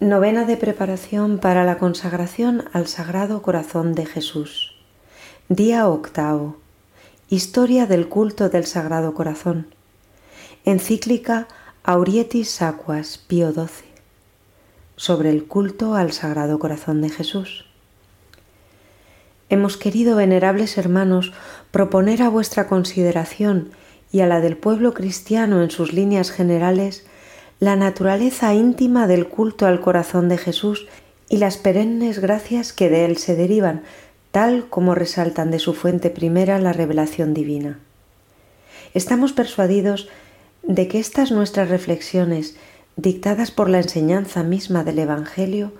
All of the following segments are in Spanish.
Novena de preparación para la consagración al Sagrado Corazón de Jesús. Día octavo. Historia del culto del Sagrado Corazón. Encíclica Aurietis Aquas Pío XII. Sobre el culto al Sagrado Corazón de Jesús. Hemos querido, venerables hermanos, proponer a vuestra consideración y a la del pueblo cristiano en sus líneas generales la naturaleza íntima del culto al corazón de Jesús y las perennes gracias que de él se derivan, tal como resaltan de su fuente primera la revelación divina. Estamos persuadidos de que estas nuestras reflexiones, dictadas por la enseñanza misma del Evangelio,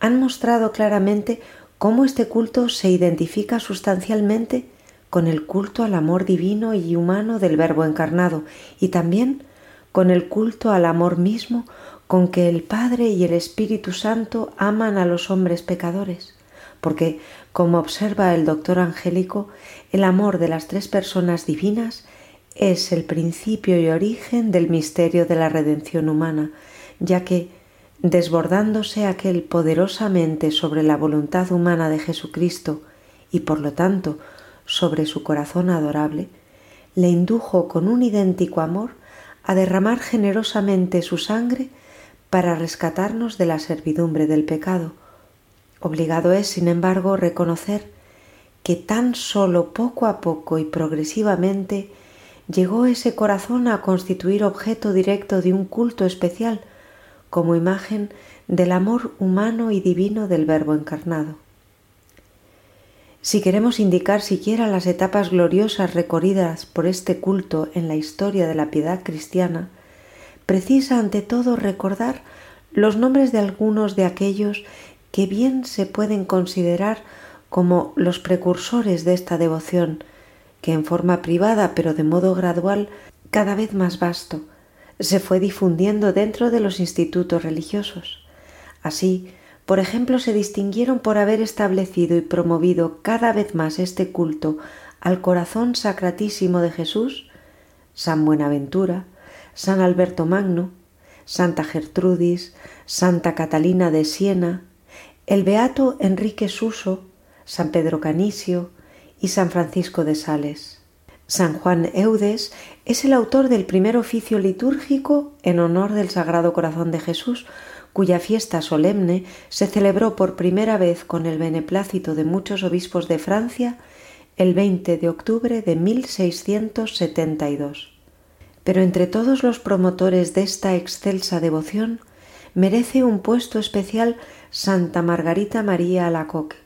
han mostrado claramente cómo este culto se identifica sustancialmente con el culto al amor divino y humano del Verbo encarnado y también con el culto al amor mismo con que el Padre y el Espíritu Santo aman a los hombres pecadores, porque, como observa el doctor Angélico, el amor de las tres personas divinas es el principio y origen del misterio de la redención humana, ya que, desbordándose aquel poderosamente sobre la voluntad humana de Jesucristo y por lo tanto sobre su corazón adorable, le indujo con un idéntico amor a derramar generosamente su sangre para rescatarnos de la servidumbre del pecado. Obligado es, sin embargo, reconocer que tan solo poco a poco y progresivamente llegó ese corazón a constituir objeto directo de un culto especial como imagen del amor humano y divino del Verbo encarnado. Si queremos indicar siquiera las etapas gloriosas recorridas por este culto en la historia de la piedad cristiana, precisa ante todo recordar los nombres de algunos de aquellos que bien se pueden considerar como los precursores de esta devoción, que en forma privada pero de modo gradual, cada vez más vasto, se fue difundiendo dentro de los institutos religiosos. Así, por ejemplo, se distinguieron por haber establecido y promovido cada vez más este culto al corazón sacratísimo de Jesús, San Buenaventura, San Alberto Magno, Santa Gertrudis, Santa Catalina de Siena, el Beato Enrique Suso, San Pedro Canisio y San Francisco de Sales. San Juan Eudes es el autor del primer oficio litúrgico en honor del Sagrado Corazón de Jesús, cuya fiesta solemne se celebró por primera vez con el beneplácito de muchos obispos de Francia el 20 de octubre de 1672. Pero entre todos los promotores de esta excelsa devoción merece un puesto especial Santa Margarita María Alacoque,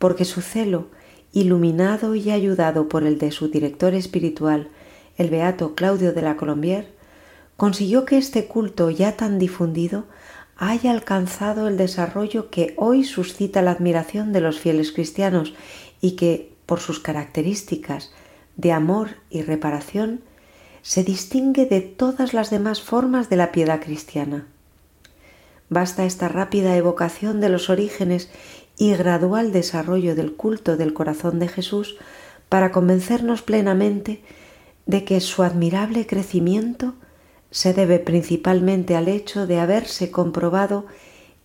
porque su celo, iluminado y ayudado por el de su director espiritual, el beato Claudio de la Colombier, consiguió que este culto ya tan difundido haya alcanzado el desarrollo que hoy suscita la admiración de los fieles cristianos y que, por sus características de amor y reparación, se distingue de todas las demás formas de la piedad cristiana. Basta esta rápida evocación de los orígenes y gradual desarrollo del culto del corazón de Jesús para convencernos plenamente de que su admirable crecimiento se debe principalmente al hecho de haberse comprobado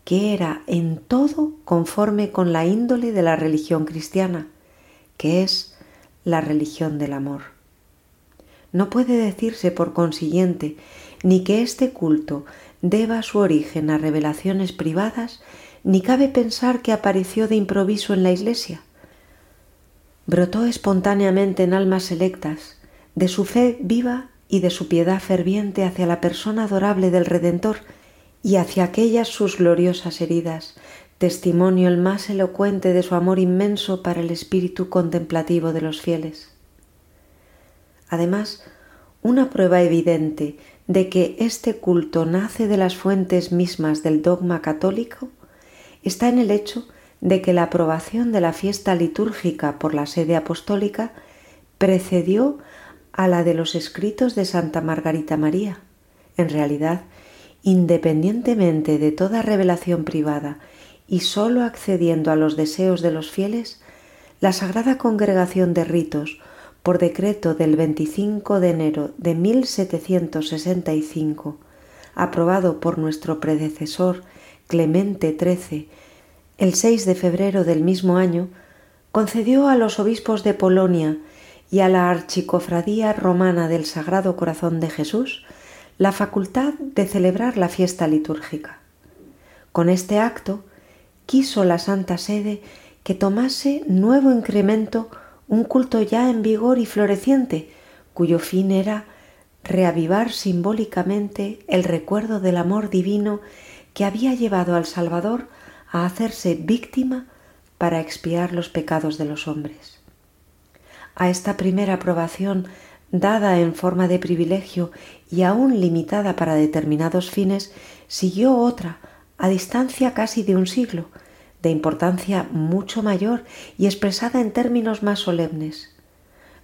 que era en todo conforme con la índole de la religión cristiana, que es la religión del amor. No puede decirse, por consiguiente, ni que este culto deba su origen a revelaciones privadas, ni cabe pensar que apareció de improviso en la Iglesia. Brotó espontáneamente en almas selectas, de su fe viva y de su piedad ferviente hacia la persona adorable del Redentor y hacia aquellas sus gloriosas heridas, testimonio el más elocuente de su amor inmenso para el espíritu contemplativo de los fieles. Además, una prueba evidente de que este culto nace de las fuentes mismas del dogma católico está en el hecho de que la aprobación de la fiesta litúrgica por la sede apostólica precedió a la de los escritos de Santa Margarita María. En realidad, independientemente de toda revelación privada y sólo accediendo a los deseos de los fieles, la Sagrada Congregación de Ritos, por decreto del 25 de enero de 1765, aprobado por nuestro predecesor Clemente XIII, el 6 de febrero del mismo año, concedió a los obispos de Polonia y a la Archicofradía Romana del Sagrado Corazón de Jesús la facultad de celebrar la fiesta litúrgica. Con este acto quiso la Santa Sede que tomase nuevo incremento un culto ya en vigor y floreciente, cuyo fin era reavivar simbólicamente el recuerdo del amor divino que había llevado al Salvador a hacerse víctima para expiar los pecados de los hombres. A esta primera aprobación, dada en forma de privilegio y aún limitada para determinados fines, siguió otra, a distancia casi de un siglo, de importancia mucho mayor y expresada en términos más solemnes.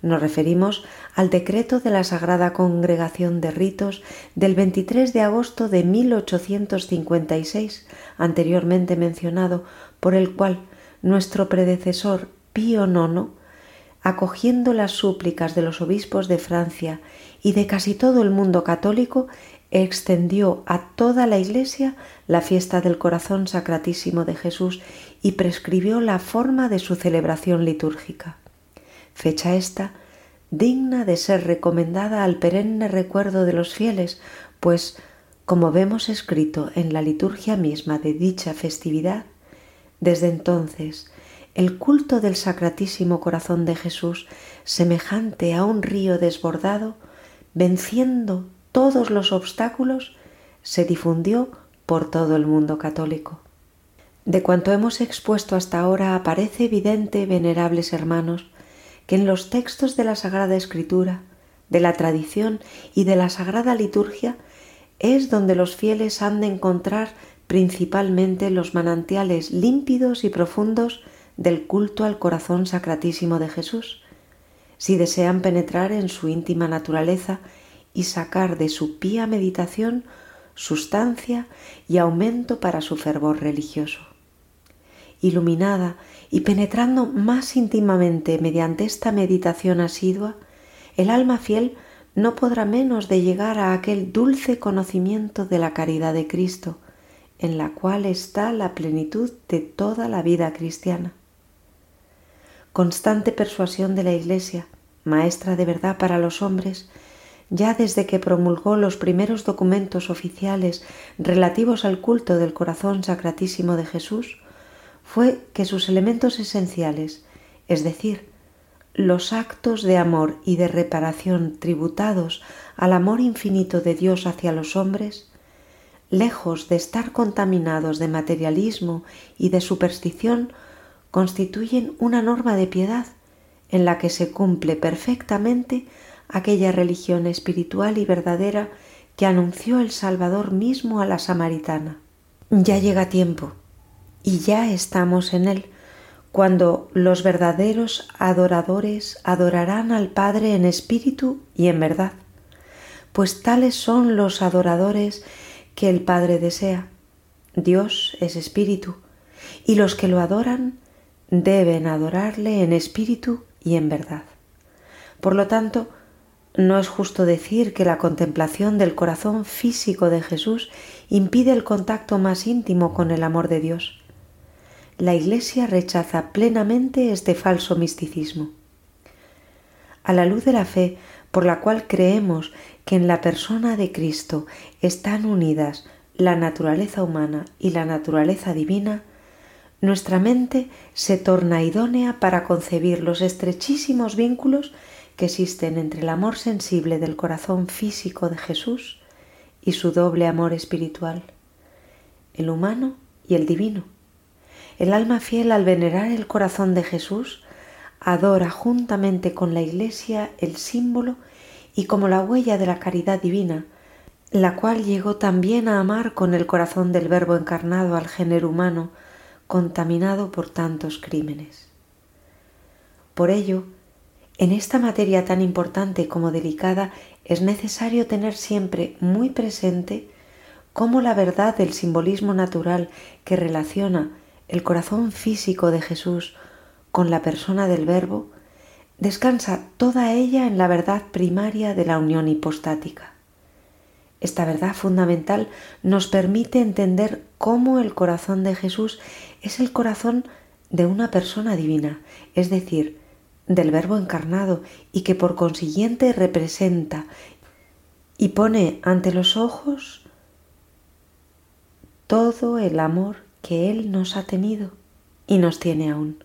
Nos referimos al decreto de la Sagrada Congregación de Ritos del 23 de agosto de 1856, anteriormente mencionado, por el cual nuestro predecesor Pío IX, acogiendo las súplicas de los obispos de Francia y de casi todo el mundo católico, extendió a toda la Iglesia la fiesta del corazón sacratísimo de Jesús y prescribió la forma de su celebración litúrgica. Fecha esta digna de ser recomendada al perenne recuerdo de los fieles, pues, como vemos escrito en la liturgia misma de dicha festividad, desde entonces el culto del Sacratísimo Corazón de Jesús, semejante a un río desbordado, venciendo todos los obstáculos, se difundió por todo el mundo católico. De cuanto hemos expuesto hasta ahora aparece evidente, venerables hermanos, que en los textos de la Sagrada Escritura, de la tradición y de la Sagrada Liturgia es donde los fieles han de encontrar principalmente los manantiales límpidos y profundos del culto al corazón sacratísimo de Jesús, si desean penetrar en su íntima naturaleza y sacar de su pía meditación sustancia y aumento para su fervor religioso. Iluminada y penetrando más íntimamente mediante esta meditación asidua, el alma fiel no podrá menos de llegar a aquel dulce conocimiento de la caridad de Cristo, en la cual está la plenitud de toda la vida cristiana. Constante persuasión de la Iglesia, maestra de verdad para los hombres, ya desde que promulgó los primeros documentos oficiales relativos al culto del corazón sacratísimo de Jesús, fue que sus elementos esenciales, es decir, los actos de amor y de reparación tributados al amor infinito de Dios hacia los hombres, lejos de estar contaminados de materialismo y de superstición, constituyen una norma de piedad en la que se cumple perfectamente aquella religión espiritual y verdadera que anunció el Salvador mismo a la samaritana. Ya llega tiempo, y ya estamos en él, cuando los verdaderos adoradores adorarán al Padre en espíritu y en verdad, pues tales son los adoradores que el Padre desea. Dios es espíritu, y los que lo adoran deben adorarle en espíritu y en verdad. Por lo tanto, no es justo decir que la contemplación del corazón físico de Jesús impide el contacto más íntimo con el amor de Dios. La Iglesia rechaza plenamente este falso misticismo. A la luz de la fe por la cual creemos que en la persona de Cristo están unidas la naturaleza humana y la naturaleza divina, nuestra mente se torna idónea para concebir los estrechísimos vínculos que existen entre el amor sensible del corazón físico de Jesús y su doble amor espiritual, el humano y el divino. El alma fiel al venerar el corazón de Jesús adora juntamente con la Iglesia el símbolo y como la huella de la caridad divina, la cual llegó también a amar con el corazón del Verbo encarnado al género humano, contaminado por tantos crímenes. Por ello, en esta materia tan importante como delicada es necesario tener siempre muy presente cómo la verdad del simbolismo natural que relaciona el corazón físico de Jesús con la persona del Verbo descansa toda ella en la verdad primaria de la unión hipostática. Esta verdad fundamental nos permite entender cómo el corazón de Jesús es el corazón de una persona divina, es decir, del Verbo encarnado y que por consiguiente representa y pone ante los ojos todo el amor que Él nos ha tenido y nos tiene aún.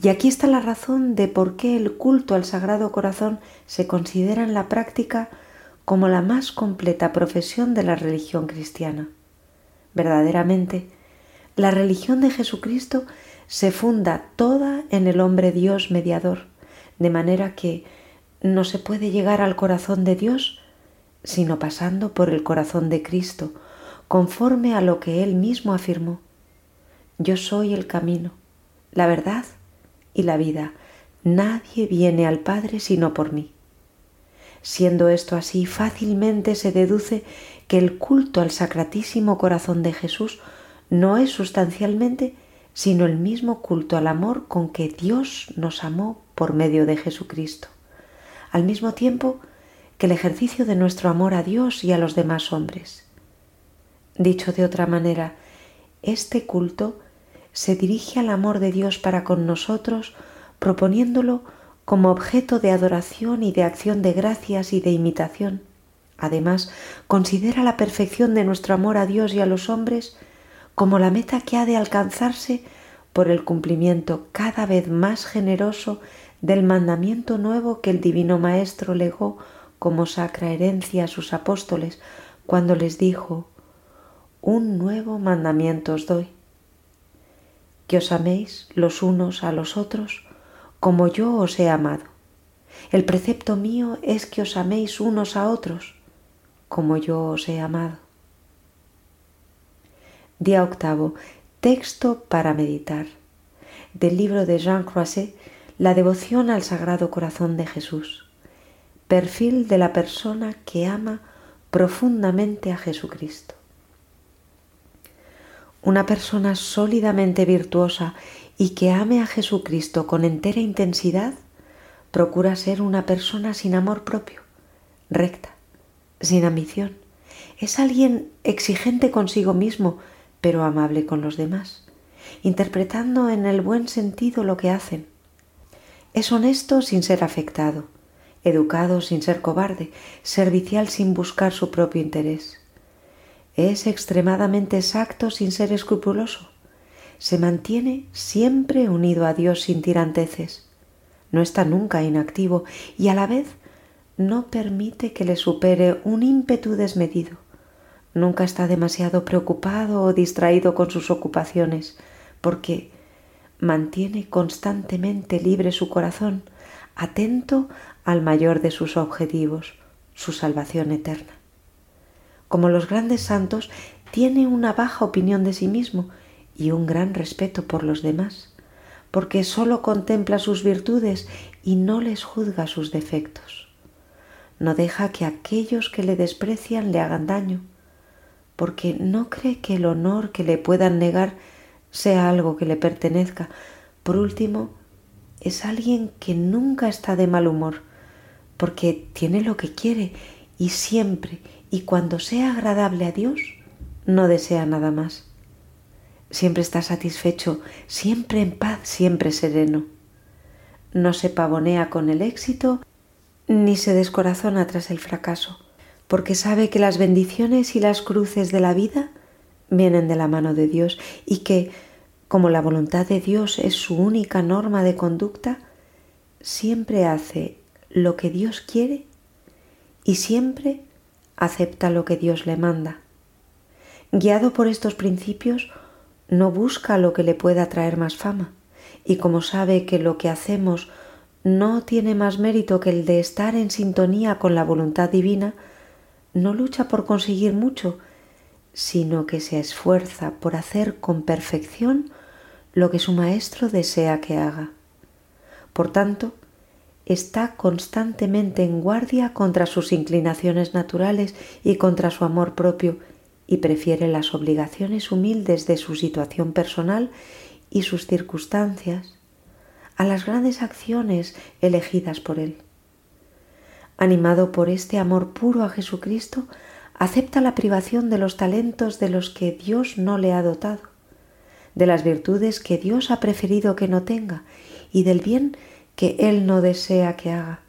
Y aquí está la razón de por qué el culto al Sagrado Corazón se considera en la práctica como la más completa profesión de la religión cristiana. Verdaderamente, la religión de Jesucristo se funda toda en el hombre Dios mediador, de manera que no se puede llegar al corazón de Dios sino pasando por el corazón de Cristo, conforme a lo que Él mismo afirmó. Yo soy el camino, la verdad y la vida. Nadie viene al Padre sino por mí. Siendo esto así, fácilmente se deduce que el culto al Sacratísimo Corazón de Jesús no es sustancialmente sino el mismo culto al amor con que Dios nos amó por medio de Jesucristo. Al mismo tiempo que el ejercicio de nuestro amor a Dios y a los demás hombres. Dicho de otra manera, este culto se dirige al amor de Dios para con nosotros, proponiéndolo como objeto de adoración y de acción de gracias y de imitación. Además, considera la perfección de nuestro amor a Dios y a los hombres como la meta que ha de alcanzarse por el cumplimiento cada vez más generoso del mandamiento nuevo que el Divino Maestro legó como sacra herencia a sus apóstoles cuando les dijo, un nuevo mandamiento os doy, que os améis los unos a los otros como yo os he amado. El precepto mío es que os améis unos a otros como yo os he amado. Día octavo. Texto para meditar. Del libro de Jean Croisset, La devoción al Sagrado Corazón de Jesús. Perfil de la persona que ama profundamente a Jesucristo. Una persona sólidamente virtuosa y que ame a Jesucristo con entera intensidad procura ser una persona sin amor propio, recta, sin ambición. Es alguien exigente consigo mismo, pero amable con los demás, interpretando en el buen sentido lo que hacen. Es honesto sin ser afectado, educado sin ser cobarde, servicial sin buscar su propio interés. Es extremadamente exacto sin ser escrupuloso. Se mantiene siempre unido a Dios sin tiranteces. No está nunca inactivo y a la vez no permite que le supere un ímpetu desmedido. Nunca está demasiado preocupado o distraído con sus ocupaciones, porque mantiene constantemente libre su corazón, atento al mayor de sus objetivos, su salvación eterna. Como los grandes santos, tiene una baja opinión de sí mismo y un gran respeto por los demás, porque sólo contempla sus virtudes y no les juzga sus defectos. No deja que aquellos que le desprecian le hagan daño, porque no cree que el honor que le puedan negar sea algo que le pertenezca. Por último, es alguien que nunca está de mal humor, porque tiene lo que quiere y siempre y cuando sea agradable a Dios, no desea nada más. Siempre está satisfecho, siempre en paz, siempre sereno. No se pavonea con el éxito ni se descorazona tras el fracaso porque sabe que las bendiciones y las cruces de la vida vienen de la mano de Dios y que, como la voluntad de Dios es su única norma de conducta, siempre hace lo que Dios quiere y siempre acepta lo que Dios le manda. Guiado por estos principios, no busca lo que le pueda traer más fama, y como sabe que lo que hacemos no tiene más mérito que el de estar en sintonía con la voluntad divina, no lucha por conseguir mucho, sino que se esfuerza por hacer con perfección lo que su maestro desea que haga. Por tanto, está constantemente en guardia contra sus inclinaciones naturales y contra su amor propio y prefiere las obligaciones humildes de su situación personal y sus circunstancias a las grandes acciones elegidas por él animado por este amor puro a Jesucristo, acepta la privación de los talentos de los que Dios no le ha dotado, de las virtudes que Dios ha preferido que no tenga y del bien que Él no desea que haga.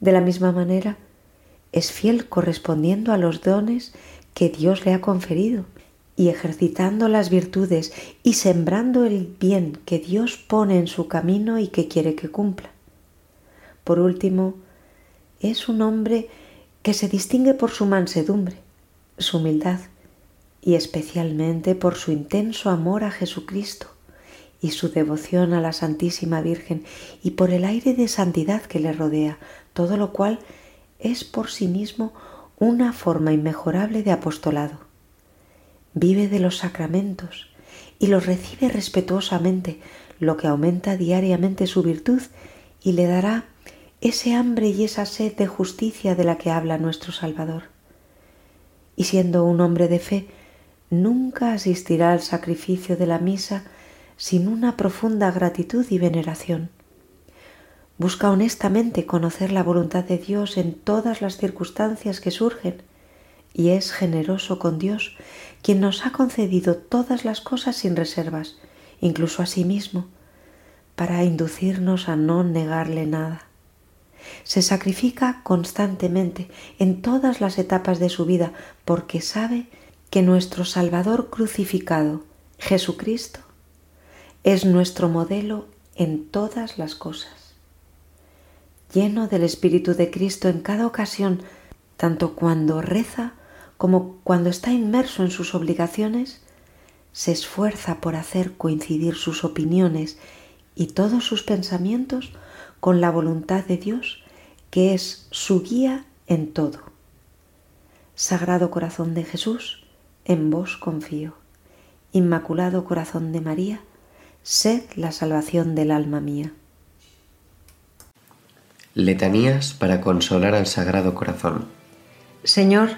De la misma manera, es fiel correspondiendo a los dones que Dios le ha conferido y ejercitando las virtudes y sembrando el bien que Dios pone en su camino y que quiere que cumpla. Por último, es un hombre que se distingue por su mansedumbre, su humildad y especialmente por su intenso amor a Jesucristo y su devoción a la Santísima Virgen y por el aire de santidad que le rodea, todo lo cual es por sí mismo una forma inmejorable de apostolado. Vive de los sacramentos y los recibe respetuosamente, lo que aumenta diariamente su virtud y le dará ese hambre y esa sed de justicia de la que habla nuestro Salvador. Y siendo un hombre de fe, nunca asistirá al sacrificio de la misa sin una profunda gratitud y veneración. Busca honestamente conocer la voluntad de Dios en todas las circunstancias que surgen y es generoso con Dios, quien nos ha concedido todas las cosas sin reservas, incluso a sí mismo, para inducirnos a no negarle nada se sacrifica constantemente en todas las etapas de su vida porque sabe que nuestro Salvador crucificado, Jesucristo, es nuestro modelo en todas las cosas. Lleno del Espíritu de Cristo en cada ocasión, tanto cuando reza como cuando está inmerso en sus obligaciones, se esfuerza por hacer coincidir sus opiniones y todos sus pensamientos con la voluntad de Dios, que es su guía en todo. Sagrado Corazón de Jesús, en vos confío. Inmaculado Corazón de María, sed la salvación del alma mía. Letanías para consolar al Sagrado Corazón. Señor,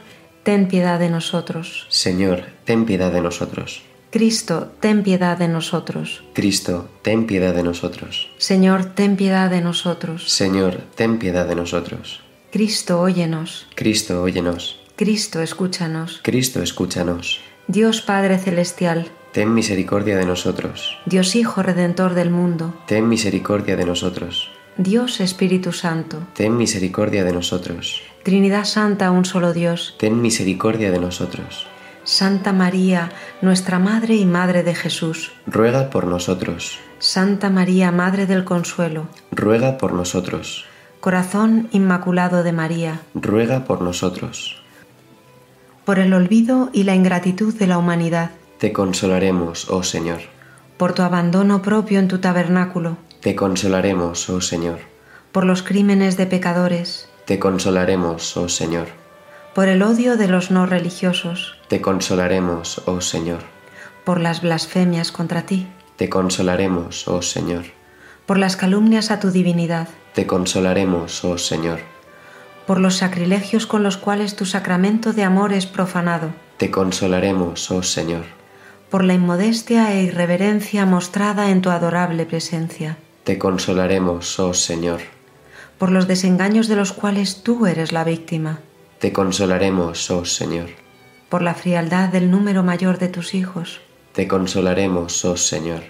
ten piedad de nosotros. Señor, ten piedad de nosotros. Cristo, ten piedad de nosotros. Cristo, ten piedad de nosotros. Señor, ten piedad de nosotros. Señor, ten piedad de nosotros. Cristo, óyenos. Cristo, óyenos. Cristo, escúchanos. Cristo, escúchanos. Dios Padre Celestial. Ten misericordia de nosotros. Dios Hijo Redentor del mundo. Ten misericordia de nosotros. Dios Espíritu Santo. Ten misericordia de nosotros. Trinidad Santa, un solo Dios. Ten misericordia de nosotros. Santa María, nuestra Madre y Madre de Jesús, ruega por nosotros. Santa María, Madre del Consuelo, ruega por nosotros. Corazón Inmaculado de María, ruega por nosotros. Por el olvido y la ingratitud de la humanidad, te consolaremos, oh Señor. Por tu abandono propio en tu tabernáculo, te consolaremos, oh Señor. Por los crímenes de pecadores, te consolaremos, oh Señor por el odio de los no religiosos. Te consolaremos, oh Señor. Por las blasfemias contra ti. Te consolaremos, oh Señor. Por las calumnias a tu divinidad. Te consolaremos, oh Señor. Por los sacrilegios con los cuales tu sacramento de amor es profanado. Te consolaremos, oh Señor. Por la inmodestia e irreverencia mostrada en tu adorable presencia. Te consolaremos, oh Señor. Por los desengaños de los cuales tú eres la víctima te consolaremos, oh Señor. Por la frialdad del número mayor de tus hijos. Te consolaremos, oh Señor.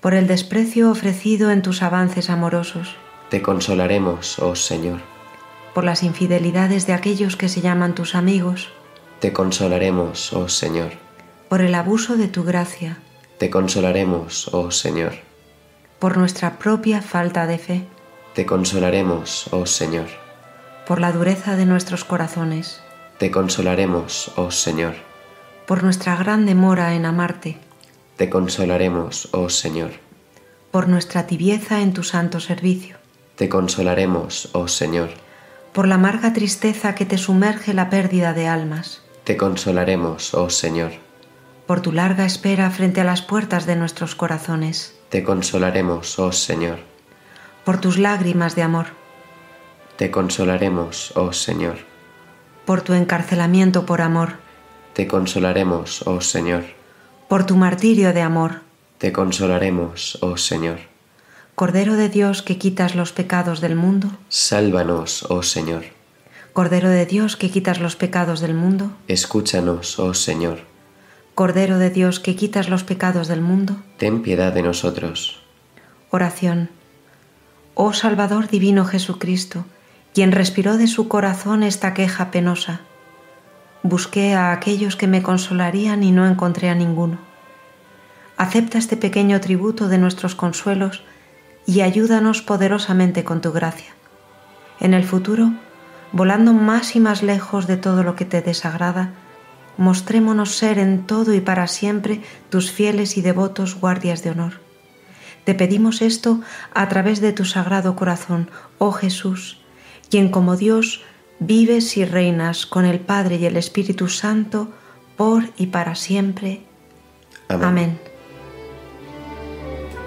Por el desprecio ofrecido en tus avances amorosos. Te consolaremos, oh Señor. Por las infidelidades de aquellos que se llaman tus amigos. Te consolaremos, oh Señor. Por el abuso de tu gracia. Te consolaremos, oh Señor. Por nuestra propia falta de fe. Te consolaremos, oh Señor por la dureza de nuestros corazones. Te consolaremos, oh Señor. Por nuestra gran demora en amarte. Te consolaremos, oh Señor. Por nuestra tibieza en tu santo servicio. Te consolaremos, oh Señor. Por la amarga tristeza que te sumerge la pérdida de almas. Te consolaremos, oh Señor. Por tu larga espera frente a las puertas de nuestros corazones. Te consolaremos, oh Señor. Por tus lágrimas de amor te consolaremos, oh Señor. Por tu encarcelamiento por amor. Te consolaremos, oh Señor. Por tu martirio de amor. Te consolaremos, oh Señor. Cordero de Dios que quitas los pecados del mundo. Sálvanos, oh Señor. Cordero de Dios que quitas los pecados del mundo, escúchanos, oh Señor. Cordero de Dios que quitas los pecados del mundo, ten piedad de nosotros. Oración. Oh Salvador divino Jesucristo, quien respiró de su corazón esta queja penosa. Busqué a aquellos que me consolarían y no encontré a ninguno. Acepta este pequeño tributo de nuestros consuelos y ayúdanos poderosamente con tu gracia. En el futuro, volando más y más lejos de todo lo que te desagrada, mostrémonos ser en todo y para siempre tus fieles y devotos guardias de honor. Te pedimos esto a través de tu sagrado corazón, oh Jesús, quien como Dios vives y reinas con el Padre y el Espíritu Santo por y para siempre. Amén. Amén.